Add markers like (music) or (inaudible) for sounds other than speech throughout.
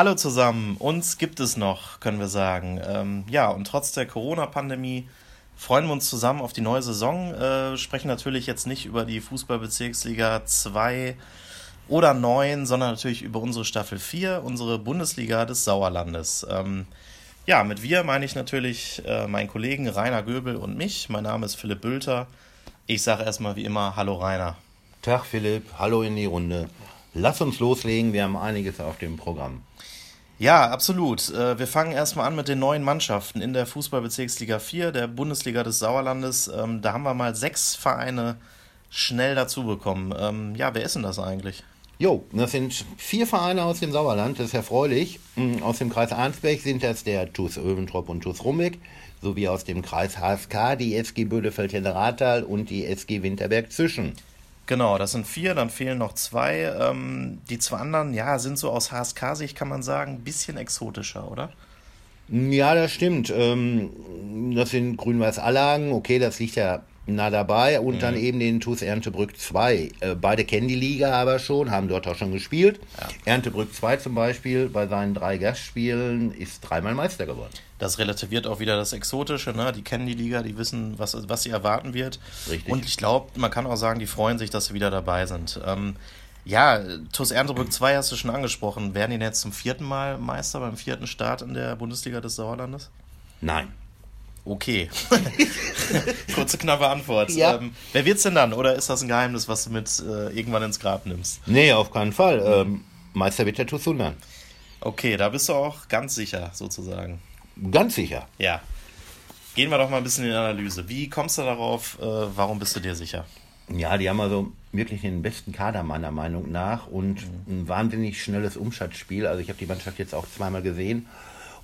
Hallo zusammen, uns gibt es noch, können wir sagen. Ähm, ja, und trotz der Corona-Pandemie freuen wir uns zusammen auf die neue Saison. Äh, sprechen natürlich jetzt nicht über die Fußballbezirksliga 2 oder 9, sondern natürlich über unsere Staffel 4, unsere Bundesliga des Sauerlandes. Ähm, ja, mit wir meine ich natürlich äh, meinen Kollegen Rainer Göbel und mich. Mein Name ist Philipp Bülter. Ich sage erstmal wie immer Hallo Rainer. Tag Philipp, hallo in die Runde. Lass uns loslegen, wir haben einiges auf dem Programm. Ja, absolut. Äh, wir fangen erstmal an mit den neuen Mannschaften in der Fußballbezirksliga 4, der Bundesliga des Sauerlandes. Ähm, da haben wir mal sechs Vereine schnell dazu bekommen. Ähm, ja, wer ist denn das eigentlich? Jo, das sind vier Vereine aus dem Sauerland, das ist erfreulich. Mm, aus dem Kreis Arnsberg sind das der TuS Öventrop und TuS Rumbeck, sowie aus dem Kreis HSK die SG Bödefeld-Rathal und die SG Winterberg-Zischen. Genau, das sind vier, dann fehlen noch zwei. Ähm, die zwei anderen, ja, sind so aus HSK-Sicht, kann man sagen, ein bisschen exotischer, oder? Ja, das stimmt. Ähm, das sind Grün-Weiß-Allagen, okay, das liegt ja nah dabei und mhm. dann eben den TuS Erntebrück 2. Äh, beide kennen die Liga aber schon, haben dort auch schon gespielt. Ja. Erntebrück 2 zum Beispiel bei seinen drei Gastspielen ist dreimal Meister geworden. Das relativiert auch wieder das Exotische, ne? Die kennen die Liga, die wissen, was, was sie erwarten wird. Richtig. Und ich glaube, man kann auch sagen, die freuen sich, dass sie wieder dabei sind. Ähm, ja, TuS Erntebrück 2 hast du schon angesprochen. Werden die jetzt zum vierten Mal Meister beim vierten Start in der Bundesliga des Sauerlandes? Nein. Okay. (laughs) Kurze, knappe Antwort. Ja. Ähm, wer wird's denn dann? Oder ist das ein Geheimnis, was du mit äh, irgendwann ins Grab nimmst? Nee, auf keinen Fall. Ähm, Meister wird der TuS Sundern. Okay, da bist du auch ganz sicher, sozusagen. Ganz sicher. Ja. Gehen wir doch mal ein bisschen in die Analyse. Wie kommst du darauf? Äh, warum bist du dir sicher? Ja, die haben also wirklich den besten Kader meiner Meinung nach und mhm. ein wahnsinnig schnelles Umschaltspiel. Also ich habe die Mannschaft jetzt auch zweimal gesehen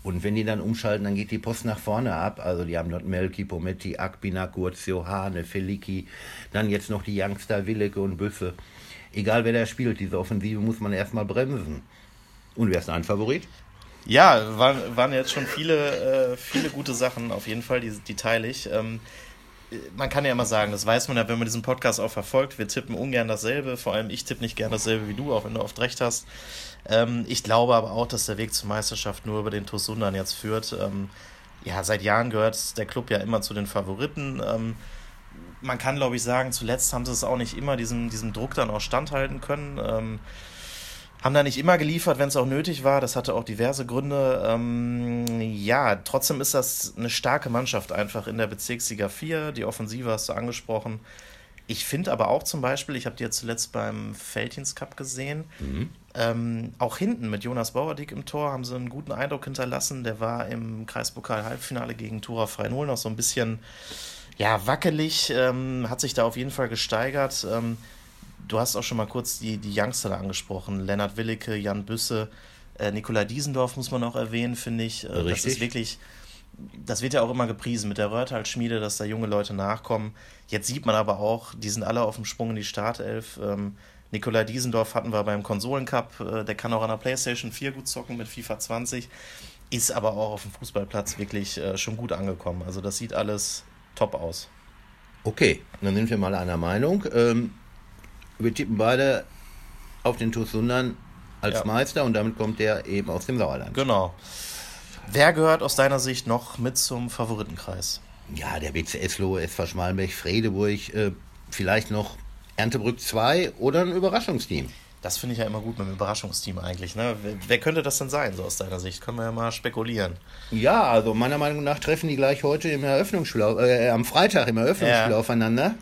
und wenn die dann umschalten, dann geht die Post nach vorne ab. Also die haben dort Melki, Pometti, Akbina, Curzio, Hane, Feliki, dann jetzt noch die Youngster, Willeke und Büsse. Egal wer da spielt, diese Offensive muss man erstmal bremsen. Und wer ist ein Favorit? Ja, waren, waren jetzt schon viele, äh, viele gute Sachen, auf jeden Fall, die, die teile ich. Ähm, man kann ja immer sagen, das weiß man ja, wenn man diesen Podcast auch verfolgt, wir tippen ungern dasselbe, vor allem ich tippe nicht gern dasselbe wie du, auch wenn du oft recht hast. Ähm, ich glaube aber auch, dass der Weg zur Meisterschaft nur über den TuS Sundern jetzt führt. Ähm, ja, seit Jahren gehört der Club ja immer zu den Favoriten. Ähm, man kann, glaube ich, sagen, zuletzt haben sie es auch nicht immer diesem, diesem Druck dann auch standhalten können. Haben da nicht immer geliefert, wenn es auch nötig war. Das hatte auch diverse Gründe. Ähm, ja, trotzdem ist das eine starke Mannschaft einfach in der Bezirksliga 4. Die Offensive hast du angesprochen. Ich finde aber auch zum Beispiel, ich habe die ja zuletzt beim Feldins Cup gesehen, mhm. ähm, auch hinten mit Jonas Bauerdick im Tor haben sie einen guten Eindruck hinterlassen. Der war im Kreispokal-Halbfinale gegen Tora Frei-Null noch so ein bisschen ja, wackelig, ähm, hat sich da auf jeden Fall gesteigert. Ähm, du hast auch schon mal kurz die, die Youngster angesprochen. Lennart Willicke, Jan Büsse, äh, Nikolai Diesendorf muss man auch erwähnen, finde ich. Äh, Richtig. Das ist wirklich das wird ja auch immer gepriesen mit der Röhrtal-Schmiede, dass da junge Leute nachkommen. Jetzt sieht man aber auch, die sind alle auf dem Sprung in die Startelf. Ähm, Nikolai Diesendorf hatten wir beim Konsolencup, äh, der kann auch an der PlayStation 4 gut zocken mit FIFA 20, ist aber auch auf dem Fußballplatz wirklich äh, schon gut angekommen. Also das sieht alles top aus. Okay, dann sind wir mal einer Meinung. Ähm, wir tippen beide auf den TuS Sundern als ja. Meister und damit kommt der eben aus dem Sauerland. Genau. Wer gehört aus deiner Sicht noch mit zum Favoritenkreis? Ja, der BCS Lohe, SV Schmalenberg, Fredeburg, äh, vielleicht noch Erntebrück 2 oder ein Überraschungsteam. Das finde ich ja immer gut mit dem Überraschungsteam eigentlich. Ne? Wer, wer, könnte das denn sein, so aus deiner Sicht? Können wir ja mal spekulieren. Ja, also meiner Meinung nach treffen die gleich heute im Eröffnungsspiel, äh, am Freitag im Eröffnungsspiel ja. aufeinander.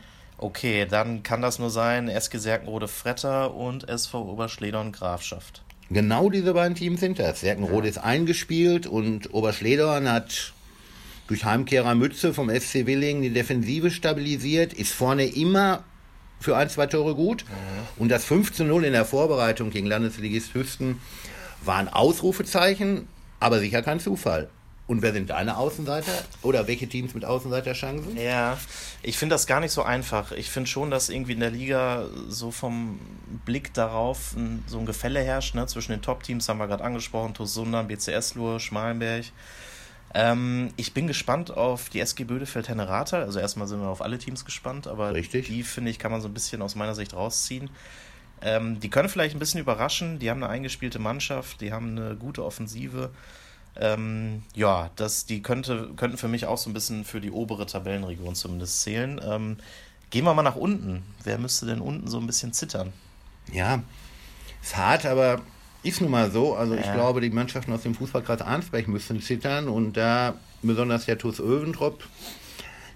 Okay, dann kann das nur sein SG Serkenrode Fretter und SV Oberschledern Grafschaft. Genau diese beiden Teams sind das. Serkenrode ja. ist eingespielt und Oberschledorn hat durch Heimkehrer Mütze vom SC Willingen die Defensive stabilisiert, ist vorne immer für ein, zwei Tore gut. Mhm. Und das 5 zu 0 in der Vorbereitung gegen Landesligist Hüsten war ein Ausrufezeichen, aber sicher kein Zufall. Und wer sind deine Außenseiter? Oder welche Teams mit Außenseiterchancen? Ja, ich finde das gar nicht so einfach. Ich finde schon, dass irgendwie in der Liga so vom Blick darauf ein, so ein Gefälle herrscht. Ne? Zwischen den Top-Teams haben wir gerade angesprochen: TuS Sundern, BCS Lur, Schmalenberg. Ähm, ich bin gespannt auf die SG Bödefeld Henne Rathal. Also erstmal sind wir auf alle Teams gespannt, aber Richtig. die, finde ich, kann man so ein bisschen aus meiner Sicht rausziehen. Ähm, die können vielleicht ein bisschen überraschen. Die haben eine eingespielte Mannschaft, die haben eine gute Offensive. Ähm, ja, das, die könnte, könnten für mich auch so ein bisschen für die obere Tabellenregion zumindest zählen. Ähm, gehen wir mal nach unten. Wer müsste denn unten so ein bisschen zittern? Ja, ist hart, aber ist nun mal so. Also ich glaube, die Mannschaften aus dem Fußballkreis Arnsberg müssen zittern und da besonders der TuS Öventrop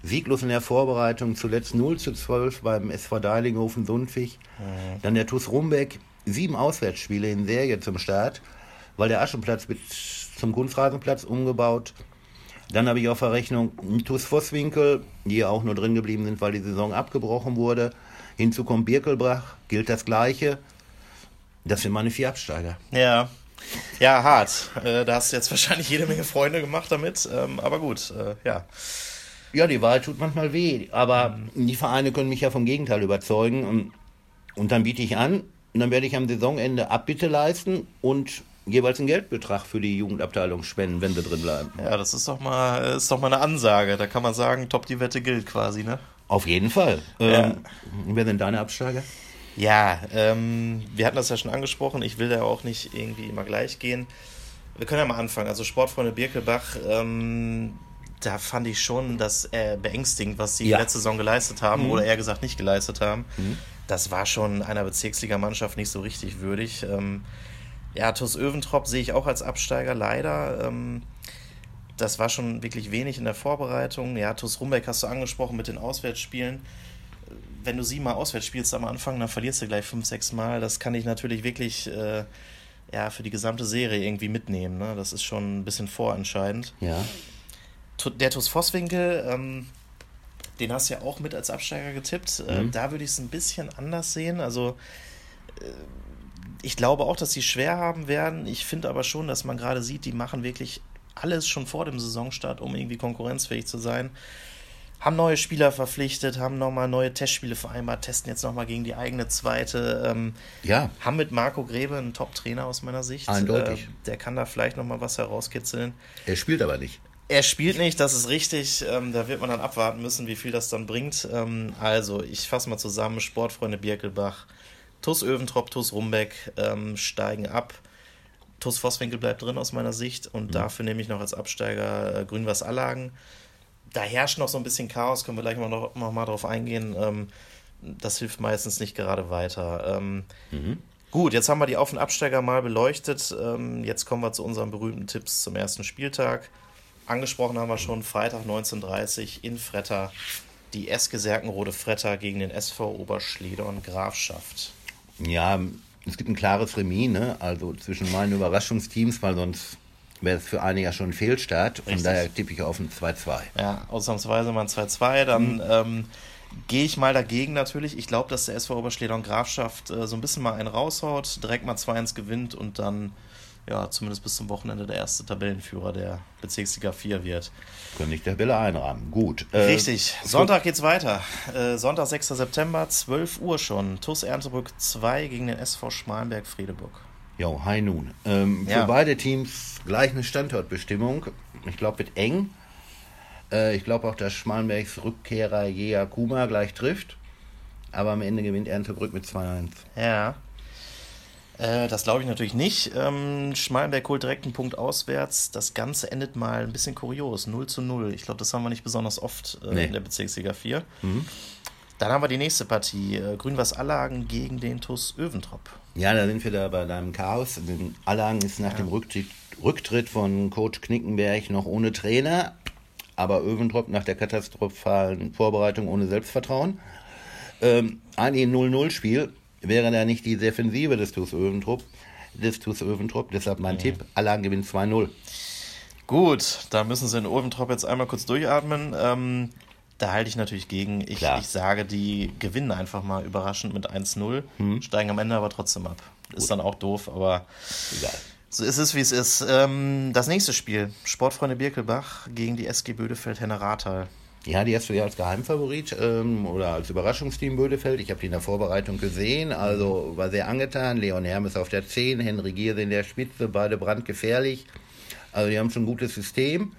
sieglos in der Vorbereitung, zuletzt 0 zu 12 beim SV Deilinghofen Sundwig. Mhm. Dann der TuS Rumbeck, sieben Auswärtsspiele in Serie zum Start, weil der Aschenplatz bis zum Kunstrasenplatz umgebaut. Dann habe ich auf der Rechnung TuS Vosswinkel, die auch nur drin geblieben sind, weil die Saison abgebrochen wurde. Hinzu kommt Birkelbrach, gilt das Gleiche. Das sind meine vier Absteiger. Ja. Ja, hart. Äh, da hast du jetzt wahrscheinlich jede Menge Freunde gemacht damit. Ähm, aber gut, äh, ja. Ja, die Wahrheit tut manchmal weh. Aber die Vereine können mich ja vom Gegenteil überzeugen. Und, und dann biete ich an. Und dann werde ich am Saisonende Abbitte leisten und jeweils einen Geldbetrag für die Jugendabteilung spenden, wenn sie drin bleiben. Ja, das ist doch mal, ist doch mal eine Ansage. Da kann man sagen, top, die Wette gilt quasi, ne? Auf jeden Fall. Ja. Ähm, wer sind deine Absteiger? Ja, ähm, wir hatten das ja schon angesprochen. Ich will da auch nicht irgendwie immer gleich gehen. Wir können ja mal anfangen. Also Sportfreunde Birkelbach, ähm, da fand ich schon das äh, beängstigend, was sie ja. letzte Saison geleistet haben mhm. oder eher gesagt nicht geleistet haben. Mhm. Das war schon einer Bezirksligamannschaft nicht so richtig würdig. Ähm, ja, TuS Öventrop sehe ich auch als Absteiger leider. Ähm, das war schon wirklich wenig in der Vorbereitung. Ja, TuS Rumbeck hast du angesprochen mit den Auswärtsspielen. Wenn du siebenmal auswärts spielst am Anfang, dann verlierst du gleich fünf, sechs Mal. Das kann ich natürlich wirklich äh, ja, für die gesamte Serie irgendwie mitnehmen. Ne? Das ist schon ein bisschen vorentscheidend. Ja. Der TuS Vosswinkel, ähm, den hast du ja auch mit als Absteiger getippt. Äh, mhm. Äh, da würde ich es ein bisschen anders sehen. Also äh, ich glaube auch, dass sie schwer haben werden. Ich finde aber schon, dass man gerade sieht, die machen wirklich alles schon vor dem Saisonstart, um irgendwie konkurrenzfähig zu sein. Haben neue Spieler verpflichtet, haben nochmal neue Testspiele vereinbart, testen jetzt nochmal gegen die eigene zweite. Ähm, ja. Haben mit Marco Grebe einen Top-Trainer aus meiner Sicht. Eindeutig. Äh, der kann da vielleicht nochmal was herauskitzeln. Er spielt aber nicht. Er spielt nicht, das ist richtig. Ähm, da wird man dann abwarten müssen, wie viel das dann bringt. Ähm, also, ich fasse mal zusammen: Sportfreunde Birkelbach, TUS Öventrop, TUS Rumbeck ähm, steigen ab. TUS Vosswinkel bleibt drin aus meiner Sicht und mhm. dafür nehme ich noch als Absteiger äh, Grünwas Allagen. Da herrscht noch so ein bisschen Chaos, können wir gleich mal noch, noch mal drauf eingehen. Ähm, das hilft meistens nicht gerade weiter. Ähm, mhm. Gut, jetzt haben wir die Auf- und Absteiger mal beleuchtet. Ähm, jetzt kommen wir zu unseren berühmten Tipps zum ersten Spieltag. Angesprochen haben wir schon Freitag 19.30 in Fretter die SG Serkenrode Fretter gegen den SV Oberschledern Grafschaft. Ja, es gibt ein klares Remis, ne? also zwischen meinen Überraschungsteams, weil sonst wäre es für einige ja schon ein Fehlstart. Von daher tippe ich auf ein 2-2. Ja, ausnahmsweise mal ein 2-2. Dann mhm. ähm, gehe ich mal dagegen natürlich. Ich glaube, dass der SV Oberschledern Grafschaft äh, so ein bisschen mal einen raushaut, direkt mal 2-1 gewinnt und dann ja, zumindest bis zum Wochenende der erste Tabellenführer der Bezirksliga 4 wird. Können nicht der Tabelle einrahmen. Gut. Äh, Richtig. Sonntag geht's weiter. Äh, Sonntag, 6. September, 12 Uhr schon. TuS Erntebrück 2 gegen den SV Schmalenberg-Friedeburg. Jo, hi nun. Ähm, ja. Für beide Teams gleich eine Standortbestimmung. Ich glaube, wird eng. Äh, ich glaube auch, dass Schmalenbergs Rückkehrer Jea Kuma gleich trifft. Aber am Ende gewinnt Erntebrück mit 2-1. Ja. Äh, das glaube ich natürlich nicht. Ähm, Schmalenberg holt direkt einen Punkt auswärts. Das Ganze endet mal ein bisschen kurios. 0 zu 0. Ich glaube, das haben wir nicht besonders oft äh, nee. in der Bezirksliga 4. Mhm. Dann haben wir die nächste Partie. Äh, Grün-Weiß Allagen gegen den TuS Öventrop. Ja, da sind wir da bei deinem Chaos. Allagen ist nach ja. dem Rücktritt, Rücktritt von Coach Knickenberg noch ohne Trainer. Aber Öventrop nach der katastrophalen Vorbereitung ohne Selbstvertrauen. Ähm, ein 0-0-Spiel wäre da nicht die Defensive des TuS Öventrupp, des TuS Öventrupp. Deshalb mein mhm. Tipp, Alarm gewinnt 2-0. Gut, da müssen sie in Oventrop jetzt einmal kurz durchatmen. Ähm, da halte ich natürlich gegen. Ich, ich, sage, die gewinnen einfach mal überraschend mit 1-0, mhm. steigen am Ende aber trotzdem ab. Gut. Ist dann auch doof, aber Egal. so ist es, wie es ist. Ähm, das nächste Spiel, Sportfreunde Birkelbach gegen die SG Bödefeld-Henne-Rathal. Ja, die hast du ja als Geheimfavorit ähm, oder als Überraschungsteam Bödefeld. Ich habe die in der Vorbereitung gesehen, also war sehr angetan. Leon Hermes auf der 10, Henry Gierse in der Spitze, beide brandgefährlich. Also die haben schon ein gutes System.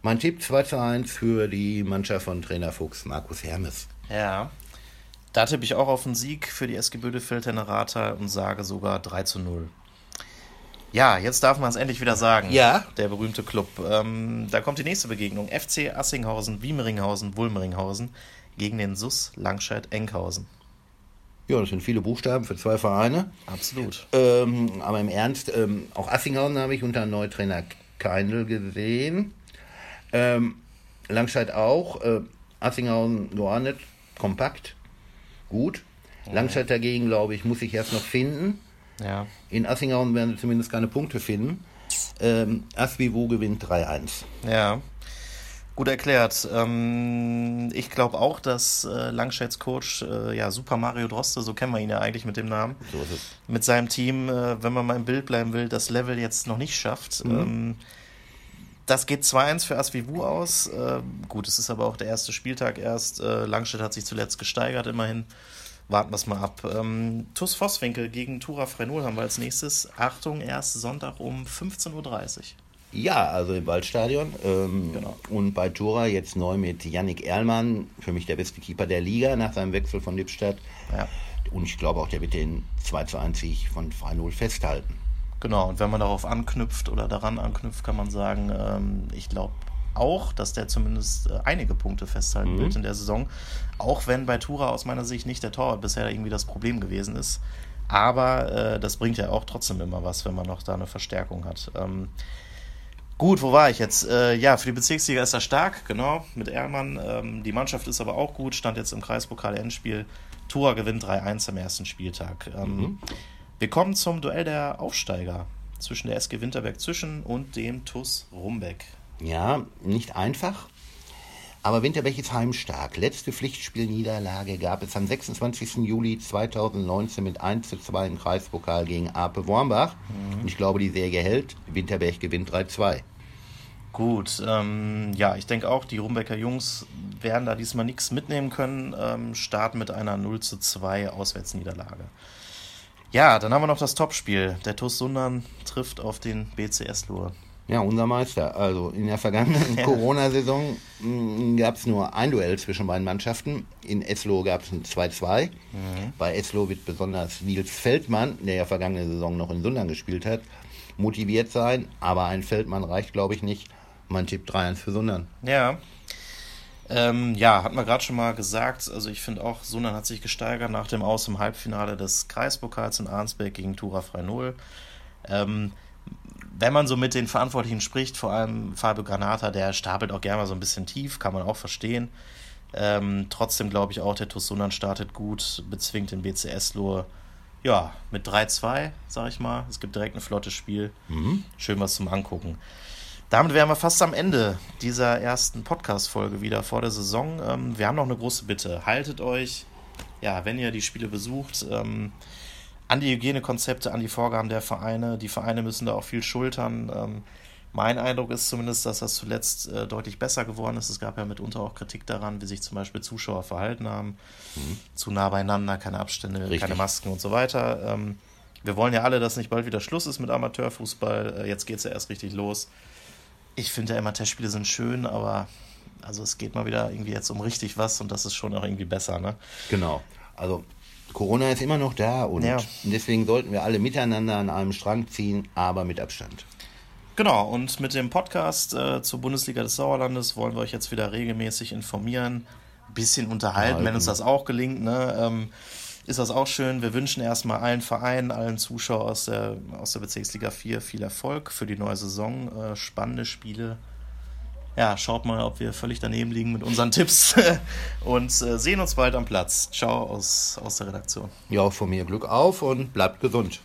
Mein Tipp 2 zu 1 für die Mannschaft von Trainer Fuchs, Markus Hermes. Ja. Da tippe ich auch auf einen Sieg für die SG Bödefeld Rathal und sage sogar 3 zu 0. Ja, jetzt darf man es endlich wieder sagen. Ja. Der berühmte Club. Ähm, da kommt die nächste Begegnung. FC Assinghausen, Wiemeringhausen, Wulmeringhausen gegen den SUS Langscheid-Enkhausen. Ja, das sind viele Buchstaben für zwei Vereine. Absolut. Ähm, aber im Ernst, ähm, auch Assinghausen habe ich unter Neutrainer Keindl gesehen. Ähm, Langscheid auch. Äh, Assinghausen geordnet, kompakt, gut. Langscheid dagegen, glaube ich, muss ich erst noch finden. Ja. In Assinghausen werden sie zumindest keine Punkte finden. Ähm, Asvivu gewinnt 3-1. Ja. Gut erklärt. Ähm, ich glaube auch, dass äh, Langscheids Coach, äh, ja, Super Mario Droste, so kennen wir ihn ja eigentlich mit dem Namen, So mit seinem Team, äh, wenn man mal im Bild bleiben will, das Level jetzt noch nicht schafft. Ähm, das geht 2-1 für Asvivu aus. Äh, gut, es ist aber auch der erste Spieltag erst. Äh, Langstedt hat sich zuletzt gesteigert, immerhin. Warten wir es mal ab. Ähm, TuS Vosswinkel gegen Tura Frenol haben wir als nächstes. Achtung, erst Sonntag um 15.30 Uhr. Ja, also im Waldstadion. Ähm, Genau. Und bei Tura jetzt neu mit Yannick Erlmann, für mich der beste Keeper der Liga nach seinem Wechsel von Lippstadt. Ja. Und ich glaube auch, der wird den 2 zu 1 Sieg von 3-0 festhalten. Genau, und wenn man darauf anknüpft oder daran anknüpft, kann man sagen, ähm, ich glaube auch, dass der zumindest äh, einige Punkte festhalten wird in der Saison. Auch wenn bei Tura aus meiner Sicht nicht der Torwart bisher irgendwie das Problem gewesen ist. Aber äh, das bringt ja auch trotzdem immer was, wenn man noch da eine Verstärkung hat. Ähm, gut, wo war ich jetzt? Äh, ja, für die Bezirksliga ist er stark, genau, mit Ehrmann. Ähm, die Mannschaft ist aber auch gut, stand jetzt im Kreispokal-Endspiel. Tura gewinnt 3-1 am ersten Spieltag. Ähm, wir kommen zum Duell der Aufsteiger zwischen der SG Winterberg Zwischen und dem TUS Rumbeck. Ja, nicht einfach. Aber Winterberg ist heimstark. Letzte Pflichtspielniederlage gab es am 26. Juli 2019 mit 1 zu 2 im Kreispokal gegen Ape Wormbach. Und ich glaube, die Serie hält. Winterberg gewinnt 3-2. Gut, ähm, ja, ich denke auch, die Rumbecker Jungs werden da diesmal nichts mitnehmen können. Ähm, starten mit einer 0 zu 2 Auswärtsniederlage. Ja, dann haben wir noch das Topspiel. Der TuS Sundern trifft auf den BCS Lur. Ja, unser Meister. Also in der vergangenen Ja. (laughs) (laughs) Corona-Saison gab es nur ein Duell zwischen beiden Mannschaften. In Eslo gab es ein 2-2. Bei Eslo wird besonders Nils Feldmann, der ja vergangene Saison noch in Sundern gespielt hat, motiviert sein. Aber ein Feldmann reicht, glaube ich, nicht. Mein Tipp 3-1 für Sundern. Ja. Ähm, ja, hat man gerade schon mal gesagt. Also ich finde auch, Sundern hat sich gesteigert nach dem Aus im Halbfinale des Kreispokals in Arnsberg gegen Tura Freinol. Ähm, wenn man so mit den Verantwortlichen spricht, vor allem Fabio Granata, der stapelt auch gerne mal so ein bisschen tief, kann man auch verstehen. Ähm, trotzdem glaube ich auch, der TuS Sundern startet gut, bezwingt den BCS Lohr. Ja, mit 3-2, sag ich mal. Es gibt direkt ein flottes Spiel. Schön was zum Angucken. Damit wären wir fast am Ende dieser ersten Podcast-Folge wieder vor der Saison. Ähm, wir haben noch eine große Bitte. Haltet euch, ja, wenn ihr die Spiele besucht, ähm, an die Hygienekonzepte, an die Vorgaben der Vereine. Die Vereine müssen da auch viel schultern. Ähm, mein Eindruck ist zumindest, dass das zuletzt äh, deutlich besser geworden ist. Es gab ja mitunter auch Kritik daran, wie sich zum Beispiel Zuschauer verhalten haben. Zu nah beieinander, keine Abstände, Richtig. keine Masken und so weiter. Ähm, wir wollen ja alle, dass nicht bald wieder Schluss ist mit Amateurfußball. Äh, jetzt geht es ja erst richtig los. Ich finde ja immer, Testspiele sind schön, aber also es geht mal wieder irgendwie jetzt um richtig was und das ist schon auch irgendwie besser, ne? Genau. Also Corona ist immer noch da und Ja. deswegen sollten wir alle miteinander an einem Strang ziehen, aber mit Abstand. Genau, und mit dem Podcast äh, zur Bundesliga des Sauerlandes wollen wir euch jetzt wieder regelmäßig informieren, ein bisschen unterhalten, wenn Halten. uns das auch gelingt, ne? Ähm, ist das auch schön. Wir wünschen erstmal allen Vereinen, allen Zuschauern aus der, aus der Bezirksliga 4 viel Erfolg für die neue Saison. Äh, spannende Spiele. Ja, schaut mal, ob wir völlig daneben liegen mit unseren Tipps (laughs) und äh, sehen uns bald am Platz. Ciao aus, aus der Redaktion. Ja, von mir Glück auf und bleibt gesund.